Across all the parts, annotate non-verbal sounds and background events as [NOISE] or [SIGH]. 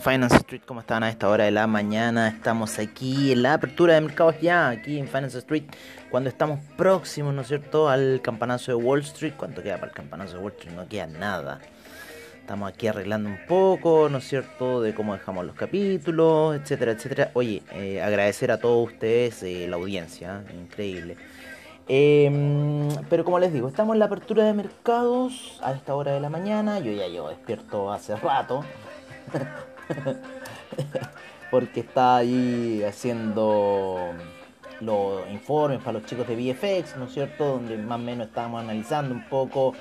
Finance Street, ¿cómo están a esta hora de la mañana? Estamos aquí en la apertura de mercados ya, aquí en Finance Street, cuando estamos próximos, ¿no es cierto?, al campanazo de Wall Street. ¿Cuánto queda para el campanazo de Wall Street? No queda nada. Estamos aquí arreglando un poco, ¿no es cierto?, de cómo dejamos los capítulos, etcétera, etcétera. Oye, eh, agradecer a todos ustedes eh, la audiencia, increíble. Em, pero como les digo, estamos en la apertura de mercados a esta hora de la mañana. Yo ya llevo despierto hace rato. [LAUGHS] [LAUGHS] Porque está ahí haciendo los informes para los chicos de VFX, ¿no es cierto? Donde más o menos estábamos analizando un poco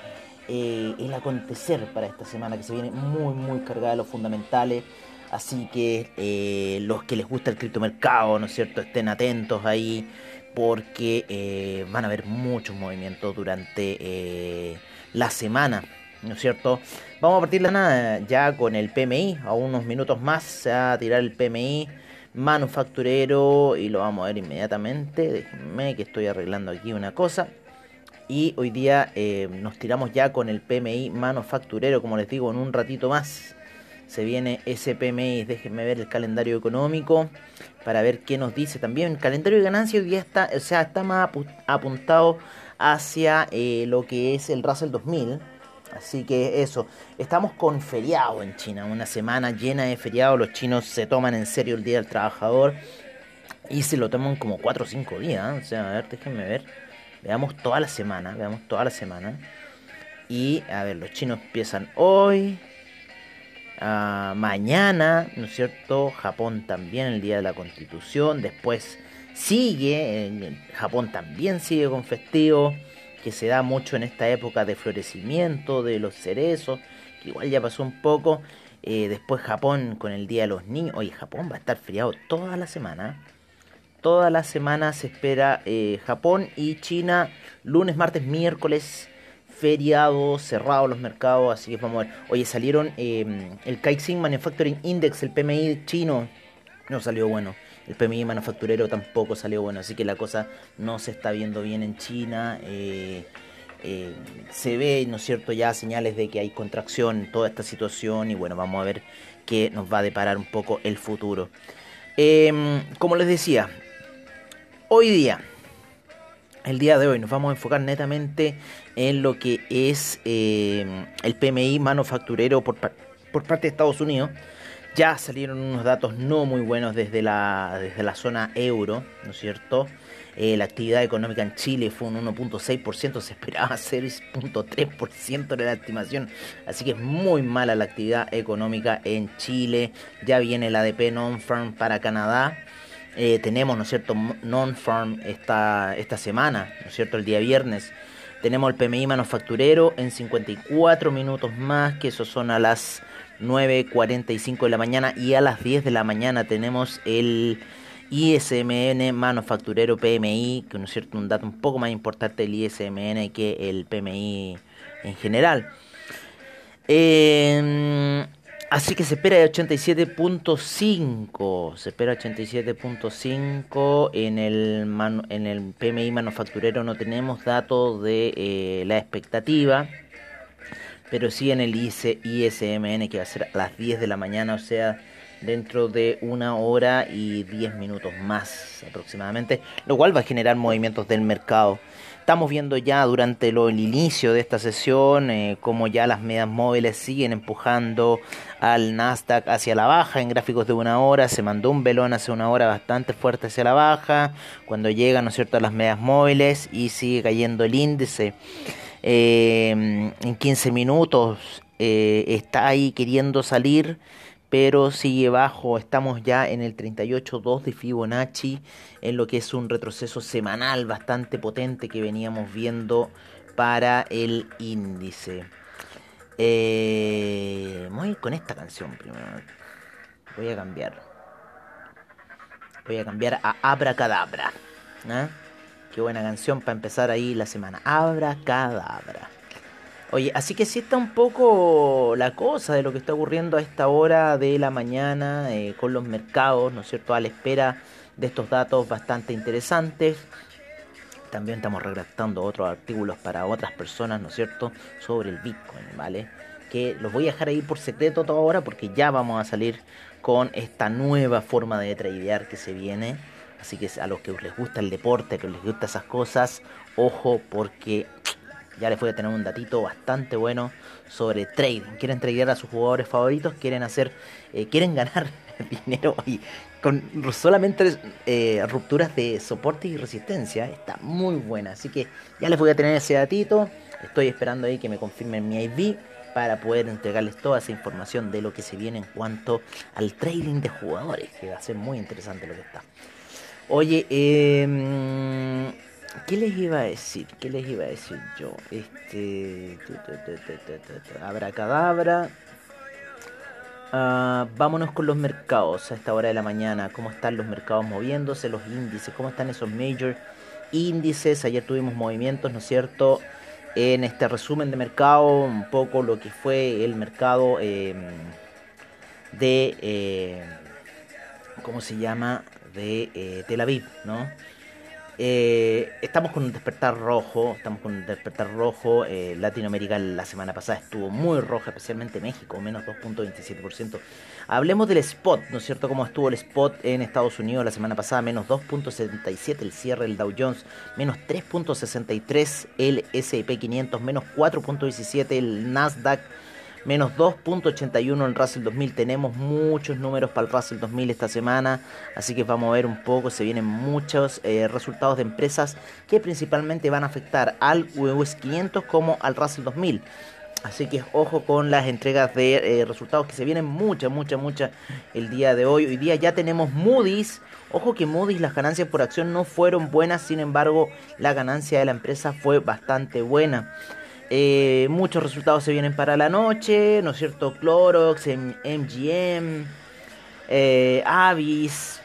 eh, el acontecer para esta semana que se viene muy, muy cargada de los fundamentales. Así que eh, los que les gusta el criptomercado, ¿no es cierto? Estén atentos ahí porque eh, van a haber muchos movimientos durante la semana, ¿no es cierto? Vamos a partir la nada ya con el PMI, a unos minutos más a tirar el PMI manufacturero y lo vamos a ver inmediatamente. Déjenme que estoy arreglando aquí una cosa. Y hoy día eh, nos tiramos ya con el PMI manufacturero, como les digo, en un ratito más. Se viene ese PMI, déjenme ver el calendario económico para ver qué nos dice también. El calendario de ganancias hoy día está, o sea, está más apuntado hacia eh, lo que es el Russell 2000. Así que eso, estamos con feriado en China, una semana llena de feriado. Los chinos se toman en serio el Día del Trabajador y se lo toman como 4 o 5 días. O sea, a ver, déjenme ver. Veamos toda la semana, veamos toda la semana. Y a ver, los chinos empiezan hoy, Ah, mañana, ¿no es cierto? Japón también, el Día de la Constitución. Después sigue, Japón también sigue con festivo, que se da mucho en esta época de florecimiento de los cerezos, que igual ya pasó un poco. Eh, después Japón con el Día de los Niños. Oye, Japón va a estar feriado toda la semana. Toda la semana se espera eh, Japón y China lunes, martes, miércoles feriado, cerrados los mercados, así que vamos a ver. Oye, salieron eh, el Caixin Manufacturing Index, el PMI chino, no salió bueno. El PMI manufacturero tampoco salió bueno, así que la cosa no se está viendo bien en China. Eh, eh, se ve, ¿no es cierto?, ya señales de que hay contracción en toda esta situación y bueno, vamos a ver qué nos va a deparar un poco el futuro. Em, como les decía, hoy día el día de hoy nos vamos a enfocar netamente en lo que es eh, el PMI manufacturero por, por, parte de Estados Unidos. Ya salieron unos datos no muy buenos desde la, desde la zona euro, ¿no es cierto? Eh, la actividad económica en Chile fue un 1.6%, se esperaba [LAUGHS] 6.3% de la estimación, así que es muy mala la actividad económica en Chile. Ya viene el ADP non-farm para Canadá, eh, tenemos, ¿no es cierto?, non-farm esta, esta semana, ¿no es cierto?, el día viernes. Tenemos el PMI manufacturero en 54 minutos más, que eso son a las 9.45 de la mañana. Y a las 10 de la mañana tenemos el ISMN manufacturero PMI, que no es cierto, un dato un poco más importante el ISMN que el PMI en general. Eh, Así que se espera 87.5. Se espera 87.5. En el, en el PMI manufacturero no tenemos datos de eh, la expectativa. Pero sí en el ISMN que va a ser a las 10 de la mañana. O sea, dentro de una hora y 10 minutos más aproximadamente. Lo cual va a generar movimientos del mercado. Estamos viendo ya durante el inicio de esta sesión eh, como ya las medias móviles siguen empujando al Nasdaq hacia la baja en gráficos de una hora. Se mandó un velón hace una hora bastante fuerte hacia la baja. Cuando llega, ¿no es cierto?, a las medias móviles y sigue cayendo el índice. Eh, en 15 minutos eh, está ahí queriendo salir pero sigue bajo. Estamos ya en el 38.2 de Fibonacci, en lo que es un retroceso semanal bastante potente que veníamos viendo para el índice. Eh, voy con esta canción primero. Voy a cambiar. Voy a cambiar a Abracadabra. ¿eh? Qué buena canción para empezar ahí la semana. Abracadabra. Oye, así que sí está un poco la cosa de lo que está ocurriendo a esta hora de la mañana eh, con los mercados, ¿no es cierto? A la espera de estos datos bastante interesantes. También estamos redactando otros artículos para otras personas, ¿no es cierto? Sobre el Bitcoin, ¿vale? que los voy a dejar ahí por secreto toda ahora porque ya vamos a salir con esta nueva forma de tradear que se viene. Así que a los que les gusta el deporte, a que les gusta esas cosas, ojo porque ya les voy a tener un datito bastante bueno sobre trading. Quieren tradear a sus jugadores favoritos, quieren hacer, eh, quieren ganar [LAUGHS] dinero y con solamente eh, rupturas de soporte y resistencia. Está muy buena. Así que ya les voy a tener ese datito. Estoy esperando ahí que me confirmen mi ID para poder entregarles toda esa información de lo que se viene en cuanto al trading de jugadores, que va a ser muy interesante lo que está. Oye, eh, ¿qué les iba a decir? ¿Qué les iba a decir yo? Este. Abracadabra. Uh, vámonos con los mercados a esta hora de la mañana. ¿Cómo están los mercados moviéndose? Los índices, ¿cómo están esos major índices? Ayer tuvimos movimientos, ¿no es cierto? En este resumen de mercado, un poco lo que fue el mercado eh, de. Eh, ¿Cómo se llama? De eh, Tel Aviv, ¿no? Eh, estamos con un despertar rojo, estamos con un despertar rojo. Eh, Latinoamérica la semana pasada estuvo muy roja, especialmente México, menos 2.27%. Hablemos del spot, ¿no es cierto? ¿Cómo estuvo el spot en Estados Unidos la semana pasada? Menos 2.77 el cierre del Dow Jones, menos 3.63 el S&P 500, menos 4.17 el Nasdaq menos 2.81 en Russell 2000. Tenemos muchos números para el Russell 2000 esta semana, así que vamos a ver un poco. Se vienen muchos eh, resultados de empresas que principalmente van a afectar al US 500 como al Russell 2000. Así que ojo con las entregas de eh, resultados que se vienen muchas, muchas, muchas el día de hoy. Hoy día ya tenemos Moody's. Ojo que Moody's las ganancias por acción no fueron buenas, sin embargo la ganancia de la empresa fue bastante buena. Eh, muchos resultados se vienen para la noche, ¿no es cierto? Clorox, MGM, eh, Avis,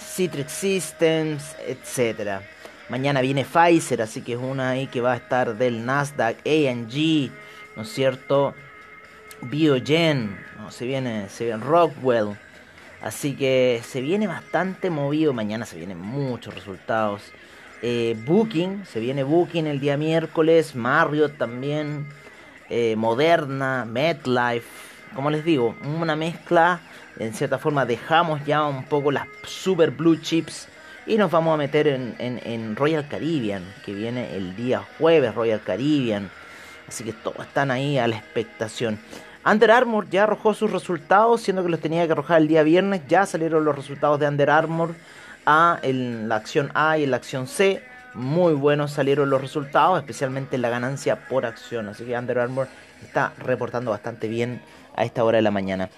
Citrix Systems, etc. Mañana viene Pfizer, así que es una ahí que va a estar del Nasdaq, AG, ¿no es cierto? Biogen, ¿no? se, viene, se viene Rockwell. Así que se viene bastante movido. Mañana se vienen muchos resultados. Eh, Booking, se viene Booking el día miércoles, Marriott también, eh, Moderna, MetLife, como les digo, una mezcla, en cierta forma dejamos ya un poco las super blue chips y nos vamos a meter en, Royal Caribbean, que viene el día jueves, Royal Caribbean, así que todos están ahí a la expectación. Under Armour ya arrojó sus resultados, siendo que los tenía que arrojar el día viernes, ya salieron los resultados de Under Armour a, en la acción A y en la acción C. Muy buenos salieron los resultados, especialmente en la ganancia por acción. Así que Under Armour está reportando bastante bien a esta hora de la mañana.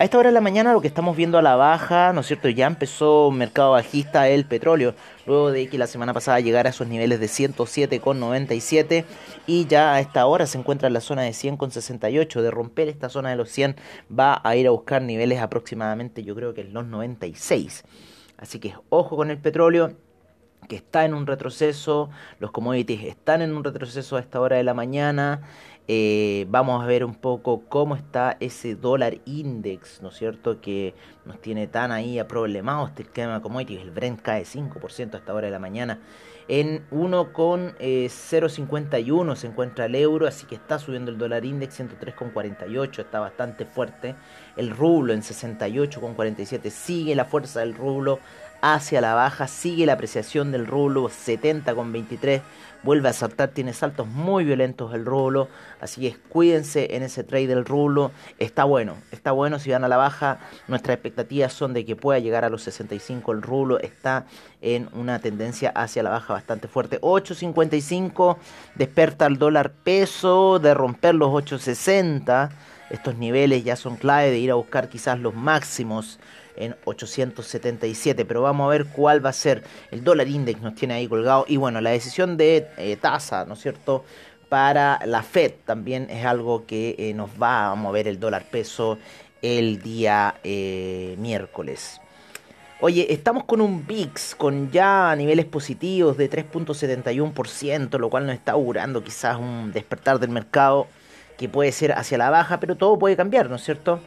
A esta hora de la mañana lo que estamos viendo a la baja, ¿no es cierto? Ya empezó un mercado bajista el petróleo, luego de que la semana pasada llegara a esos niveles de 107,97 y ya a esta hora se encuentra en la zona de 100,68. De romper esta zona de los 100 va a ir a buscar niveles aproximadamente, yo creo que en los 96. Así que ojo con el petróleo que está en un retroceso, los commodities están en un retroceso a esta hora de la mañana. Eh, vamos a ver un poco cómo está ese dólar index, ¿no es cierto? Que nos tiene tan ahí a problemado este esquema de commodities. El Brent cae 5% a esta hora de la mañana. En 1,051 eh, se encuentra el euro, así que está subiendo el dólar index 103,48, está bastante fuerte. El rublo en 68,47 sigue la fuerza del rublo hacia la baja, sigue la apreciación del rublo 70,23 vuelve a saltar, tiene saltos muy violentos el rublo, así que cuídense en ese trade del rublo, está bueno, está bueno si van a la baja, nuestras expectativas son de que pueda llegar a los 65 el rublo, está en una tendencia hacia la baja bastante fuerte, 8.55 desperta el dólar peso de romper los 8.60, estos niveles ya son clave de ir a buscar quizás los máximos en 877. Pero vamos a ver cuál va a ser. El dólar index nos tiene ahí colgado. Y bueno, la decisión de eh, tasa, ¿no es cierto? Para la Fed también es algo que eh, nos va a mover el dólar peso el día eh, miércoles. Oye, estamos con un VIX con ya niveles positivos de 3.71%, lo cual nos está augurando quizás un despertar del mercado que puede ser hacia la baja, pero todo puede cambiar, ¿no es cierto?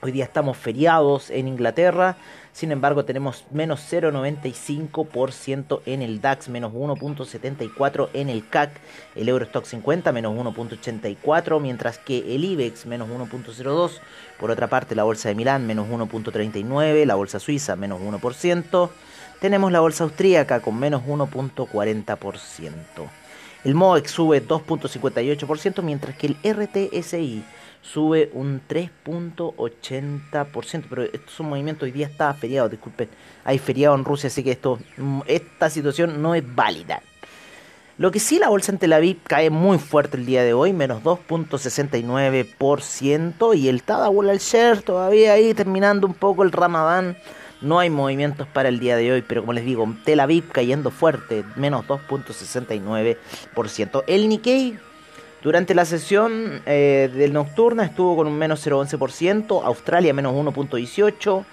Hoy día estamos feriados en Inglaterra, sin embargo tenemos menos 0,95% en el DAX, menos 1,74% en el CAC, el Eurostock 50 menos 1,84%, mientras que el IBEX menos 1,02%, por otra parte la Bolsa de Milán menos 1,39%, la Bolsa Suiza menos 1%, tenemos la Bolsa Austríaca con menos 1,40%. El MOEX sube 2,58%, mientras que el RTSI sube un 3.80%, pero estos son movimientos, hoy día está feriado, disculpen, hay feriado en Rusia, así que esto, mm, esta situación no es válida. Lo que sí la bolsa en Tel Aviv cae muy fuerte el día de hoy, menos 2.69%, y el Tadawul al Share todavía ahí terminando un poco el Ramadán. No hay movimientos para el día de hoy, pero como les digo, Tel Aviv cayendo fuerte, menos 2.69%. El Nikkei durante la sesión eh, del nocturna estuvo con un menos 0,11%, Australia menos 1,18%,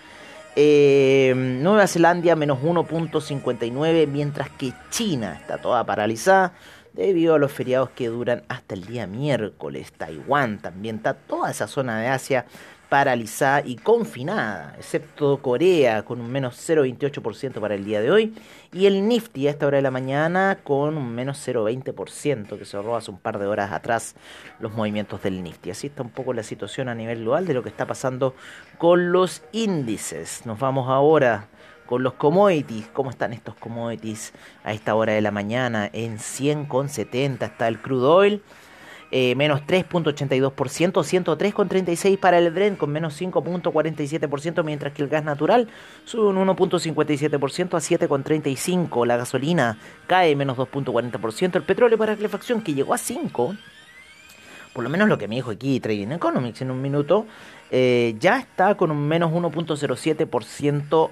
eh, Nueva Zelanda menos 1,59%, mientras que China está toda paralizada debido a los feriados que duran hasta el día miércoles. Taiwán también está toda esa zona de Asia paralizada y confinada, excepto Corea con un menos 0,28% para el día de hoy y el Nifty a esta hora de la mañana con un menos 0,20% que se cerró hace un par de horas atrás los movimientos del Nifty. Así está un poco la situación a nivel global de lo que está pasando con los índices. Nos vamos ahora con los commodities. ¿Cómo están estos commodities a esta hora de la mañana? En 100,70 está el crude oil eh, menos 3.82%, 103.36 para el Brent con menos 5.47%, mientras que el gas natural sube un 1.57% a 7.35%, la gasolina cae menos 2.40%, el petróleo para calefacción que llegó a 5%, por lo menos lo que me dijo aquí Trading Economics en un minuto, eh, ya está con un menos 1.07%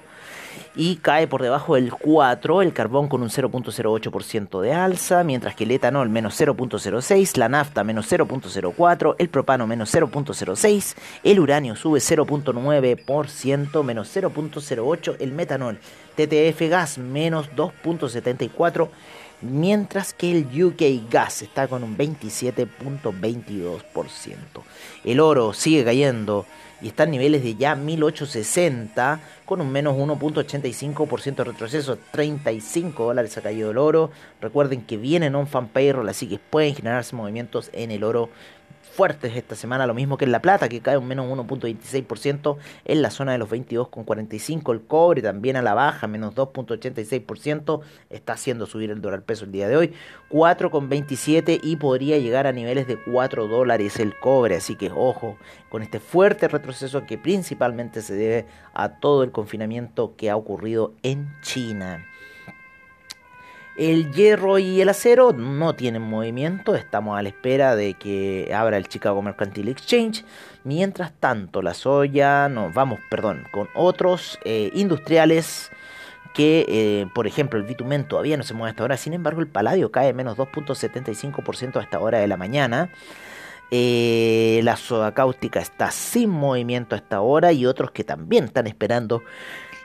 y cae por debajo del 4, el carbón con un 0.08% de alza, mientras que el etanol menos 0.06, la nafta menos 0.04, el propano menos 0.06, el uranio sube 0.9%, menos 0.08, el metanol TTF gas menos 2.74, mientras que el UK gas está con un 27.22%. El oro sigue cayendo y está niveles de ya 1860 con un menos 1.85% de retroceso, 35 dólares ha caído el oro. Recuerden que viene non-fan payroll, así que pueden generarse movimientos en el oro fuertes esta semana, lo mismo que en La Plata, que cae un menos 1.26% en la zona de los 22.45. El cobre también a la baja, menos 2.86%, está haciendo subir el dólar peso el día de hoy, 4.27 y podría llegar a niveles de 4 dólares el cobre, así que ojo con este fuerte retroceso que principalmente se debe a todo el confinamiento que ha ocurrido en China. El hierro y el acero no tienen movimiento, estamos a la espera de que abra el Chicago Mercantile Exchange. Mientras tanto, la soya, nos vamos, perdón, con otros eh, industriales que, eh, por ejemplo, el bitumen todavía no se mueve hasta ahora, sin embargo, el paladio cae menos 2.75% a esta hora de la mañana. Eh, la soda cáustica está sin movimiento a esta hora y otros que también están esperando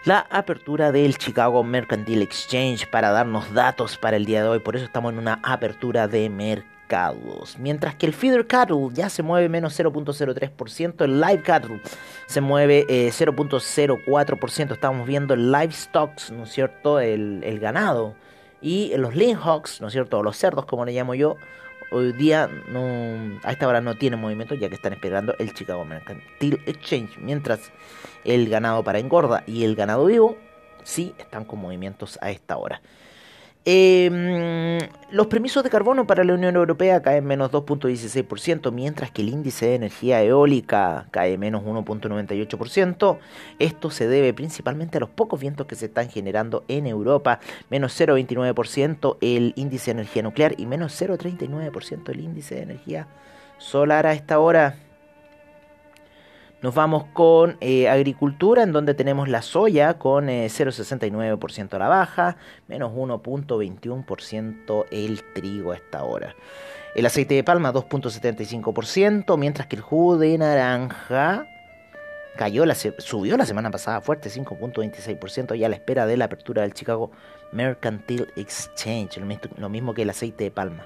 la apertura del Chicago Mercantile Exchange para darnos datos para el día de hoy. Por eso estamos en una apertura de mercados. Mientras que el Feeder Cattle ya se mueve menos 0.03%, el Live Cattle se mueve 0.04%. Eh, estamos viendo el Stocks, ¿no es cierto? El, el ganado. Y los Lean Hogs, ¿no es cierto? Los cerdos, como le llamo yo, hoy día no, a esta hora no tiene movimiento ya que están esperando el Chicago Mercantile Exchange, mientras el ganado para engorda y el ganado vivo sí están con movimientos a esta hora. Em, los permisos de carbono para la Unión Europea caen menos 2.16%, mientras que el índice de energía eólica cae menos 1.98%. Esto se debe principalmente a los pocos vientos que se están generando en Europa, menos 0.29% el índice de energía nuclear y menos 0.39% el índice de energía solar a esta hora. Nos vamos con eh, agricultura, en donde tenemos la soya con 0,69% eh, a la baja, menos 1.21% el trigo a esta hora. El aceite de palma 2.75%, mientras que el jugo de naranja cayó la subió la semana pasada fuerte 5.26% y a la espera de la apertura del Chicago Mercantile Exchange, lo mismo que el aceite de palma.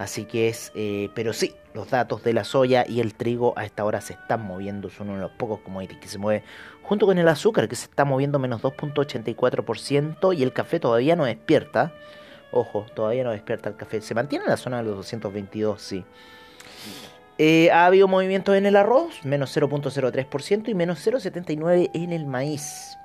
Así que es, eh, pero sí, los datos de la soya y el trigo a esta hora se están moviendo, son uno de los pocos commodities que se mueve, junto con el azúcar que se está moviendo menos 2.84% y el café todavía no despierta. Ojo, todavía no despierta el café. Se mantiene en la zona de los 222, sí. Eh, ha habido movimientos en el arroz, menos 0.03% y menos 0.79% en el maíz.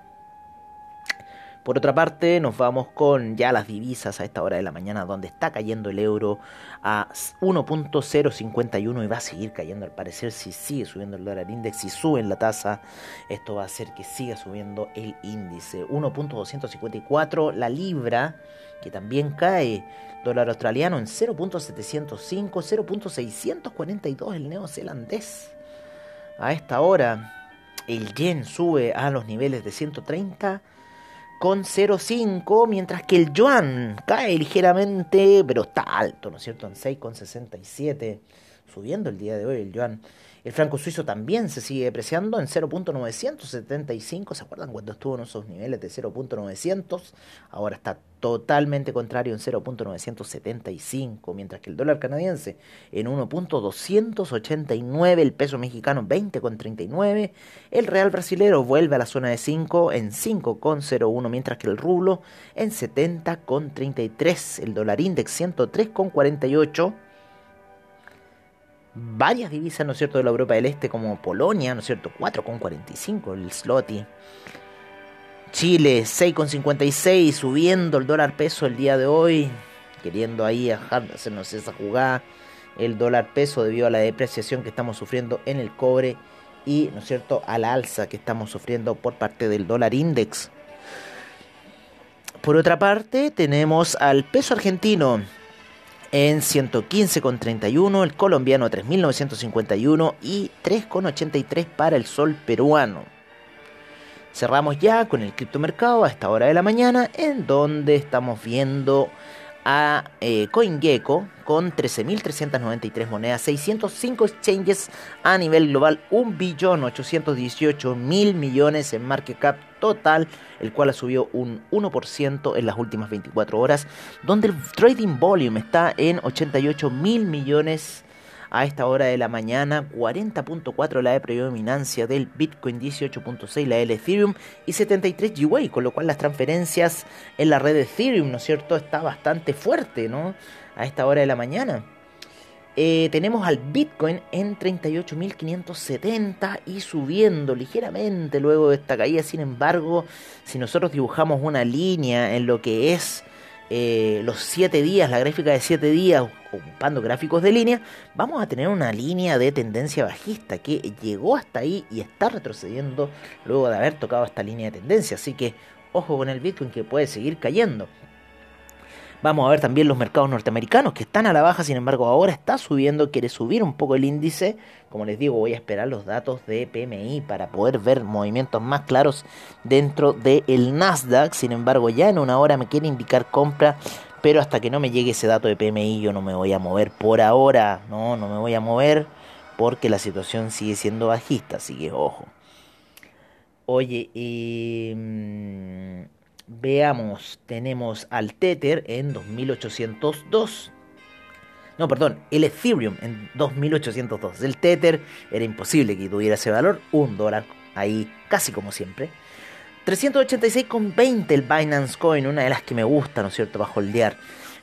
Por otra parte, nos vamos con ya las divisas a esta hora de la mañana, donde está cayendo el euro a 1.051 y va a seguir cayendo al parecer si sigue subiendo el dólar index, si sube la tasa, esto va a hacer que siga subiendo el índice. 1.254 la libra, que también cae. Dólar australiano en 0.705, 0.642 el neozelandés. A esta hora, el yen sube a los niveles de 130 con 0,5, mientras que el yuan cae ligeramente, pero está alto, ¿no es cierto? En 6,67, subiendo el día de hoy el yuan. El franco suizo también se sigue depreciando en 0.975. ¿Se acuerdan cuando estuvo en esos niveles de 0.900? Ahora está totalmente contrario en 0.975, mientras que el dólar canadiense en 1.289, el peso mexicano 20.39, el real brasilero vuelve a la zona de 5 en 5.01, mientras que el rublo en 70.33, el dólar index 103.48 varias divisas, ¿no es cierto?, de la Europa del Este, como Polonia, ¿no es cierto?, 4,45 el zloty. Chile, 6,56, subiendo el dólar peso el día de hoy, queriendo ahí hacernos esa jugada. El dólar peso debido a la depreciación que estamos sufriendo en el cobre y, ¿no es cierto?, a la alza que estamos sufriendo por parte del dólar index. Por otra parte, tenemos al peso argentino en 115,31, el colombiano 3.951 y 3,83 para el sol peruano. Cerramos ya con el criptomercado a esta hora de la mañana, en donde estamos viendo a eh, CoinGecko con 13.393 monedas, 605 exchanges a nivel global, 1.818.000 millones en market cap total, el cual ha subido un 1% en las últimas 24 horas, donde el trading volume está en 88 mil millones a esta hora de la mañana, 40.4 la de predominancia del Bitcoin, 18.6 la del Ethereum y 73 GWay, con lo cual las transferencias en la red de Ethereum, ¿no es cierto?, está bastante fuerte, ¿no? A esta hora de la mañana. Eh, tenemos al Bitcoin en 38.570 y subiendo ligeramente luego de esta caída. Sin embargo, si nosotros dibujamos una línea en lo que es eh, los 7 días, la gráfica de 7 días, ocupando gráficos de línea, vamos a tener una línea de tendencia bajista que llegó hasta ahí y está retrocediendo luego de haber tocado esta línea de tendencia. Así que ojo con el Bitcoin que puede seguir cayendo. Vamos a ver también los mercados norteamericanos que están a la baja, sin embargo ahora está subiendo, quiere subir un poco el índice. Como les digo, voy a esperar los datos de PMI para poder ver movimientos más claros dentro del Nasdaq. Sin embargo, ya en una hora me quiere indicar compra, pero hasta que no me llegue ese dato de PMI yo no me voy a mover por ahora. No, no me voy a mover porque la situación sigue siendo bajista, así que ojo. Oye, eh, Veamos, tenemos al Tether en 2802. No, perdón, el Ethereum en 2802. El Tether era imposible que tuviera ese valor, un dólar ahí casi como siempre. 386,20 el Binance Coin, una de las que me gusta, ¿no es cierto?, para holdear.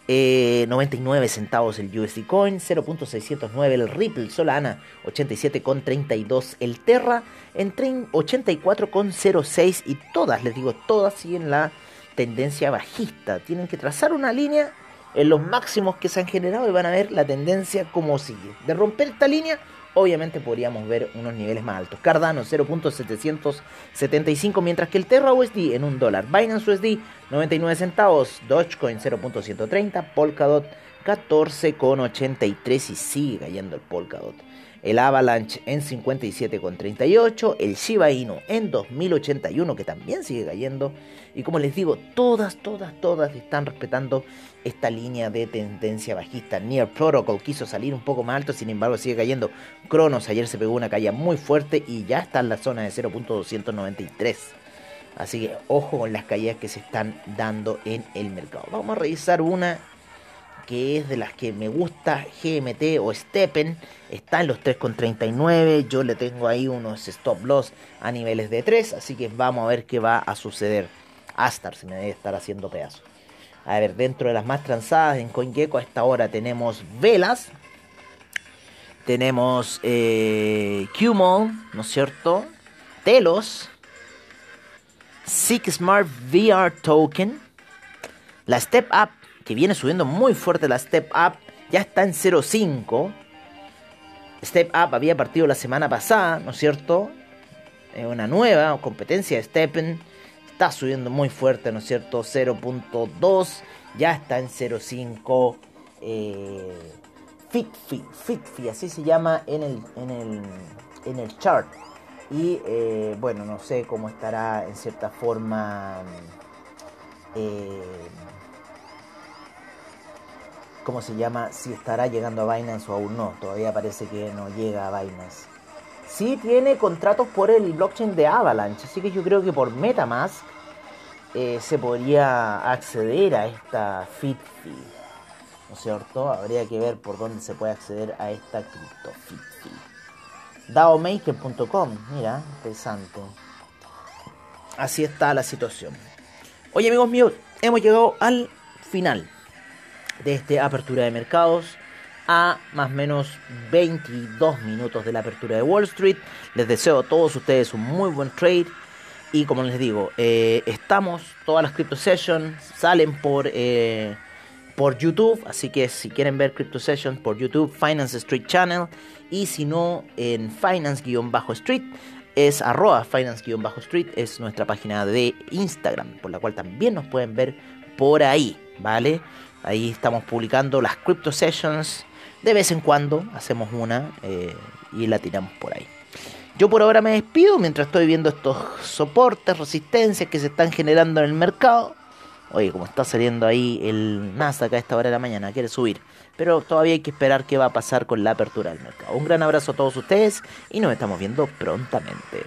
99 eh, centavos el USD Coin, 0.609 el Ripple Solana, 87.32 el Terra, en 84.06 y todas, les digo, todas siguen la tendencia bajista. Tienen que trazar una línea en los máximos que se han generado y van a ver la tendencia como sigue. De romper esta línea, obviamente podríamos ver unos niveles más altos. Cardano 0.775, mientras que el Terra USD en un dólar. Binance USD 99 centavos. Dogecoin 0.130. Polkadot 14,83 y sigue cayendo el Polkadot. El Avalanche en 57,38. El Shiba Inu en 2081 que también sigue cayendo. Y como les digo, todas, todas, todas están respetando esta línea de tendencia bajista. Near Protocol quiso salir un poco más alto, sin embargo sigue cayendo. Cronos ayer se pegó una caída muy fuerte y ya está en la zona de 0.293. Así que ojo con las caídas que se están dando en el mercado. Vamos a revisar una que es de las que me gusta, GMT o Steppen, está en los 3,39. Yo le tengo ahí unos stop loss a niveles de 3, así que vamos a ver qué va a suceder. Astar se me debe estar haciendo pedazos. A ver, dentro de las más transadas en CoinGecko a esta hora tenemos velas. Tenemos eh, QMall, ¿no es cierto? Telos. Six Smart VR Token. La Step Up, que viene subiendo muy fuerte la Step Up, ya está en 0.5. Step Up había partido la semana pasada, ¿no es cierto? una nueva competencia de Steppen. Está subiendo muy fuerte, ¿no es cierto? 0.2. Ya está en 0.5. Eh, Fitfi, Fitfi, así se llama en el, en el, en el chart. Y eh, bueno, no sé cómo estará en cierta forma. Eh, ¿Cómo se llama? Si estará llegando a Binance o aún no. Todavía parece que no llega a Binance. Sí tiene contratos por el blockchain de Avalanche. Así que yo creo que por Metamask eh, se podría acceder a esta Fitfi. ¿No es cierto? Habría que ver por dónde se puede acceder a esta cripto Fitfi. DAOmaker.com, mira, interesante. Así está la situación. Oye amigos míos, hemos llegado al final de esta apertura de mercados a más o menos 22 minutos de la apertura de Wall Street. Les deseo a todos ustedes un muy buen trade. Y como les digo, eh, estamos, todas las Crypto Sessions salen por, eh, por YouTube. Así que si quieren ver Crypto Sessions por YouTube, Finance Street Channel. Y si no, en Finance-Street es arroba Finance-Street, es nuestra página de Instagram, por la cual también nos pueden ver por ahí, ¿vale? Ahí estamos publicando las Crypto Sessions. De vez en cuando hacemos una eh, y la tiramos por ahí. Yo por ahora me despido mientras estoy viendo estos soportes, resistencias que se están generando en el mercado. Oye, como está saliendo ahí el Nasdaq a esta hora de la mañana, quiere subir. Pero todavía hay que esperar qué va a pasar con la apertura del mercado. Un gran abrazo a todos ustedes y nos estamos viendo prontamente.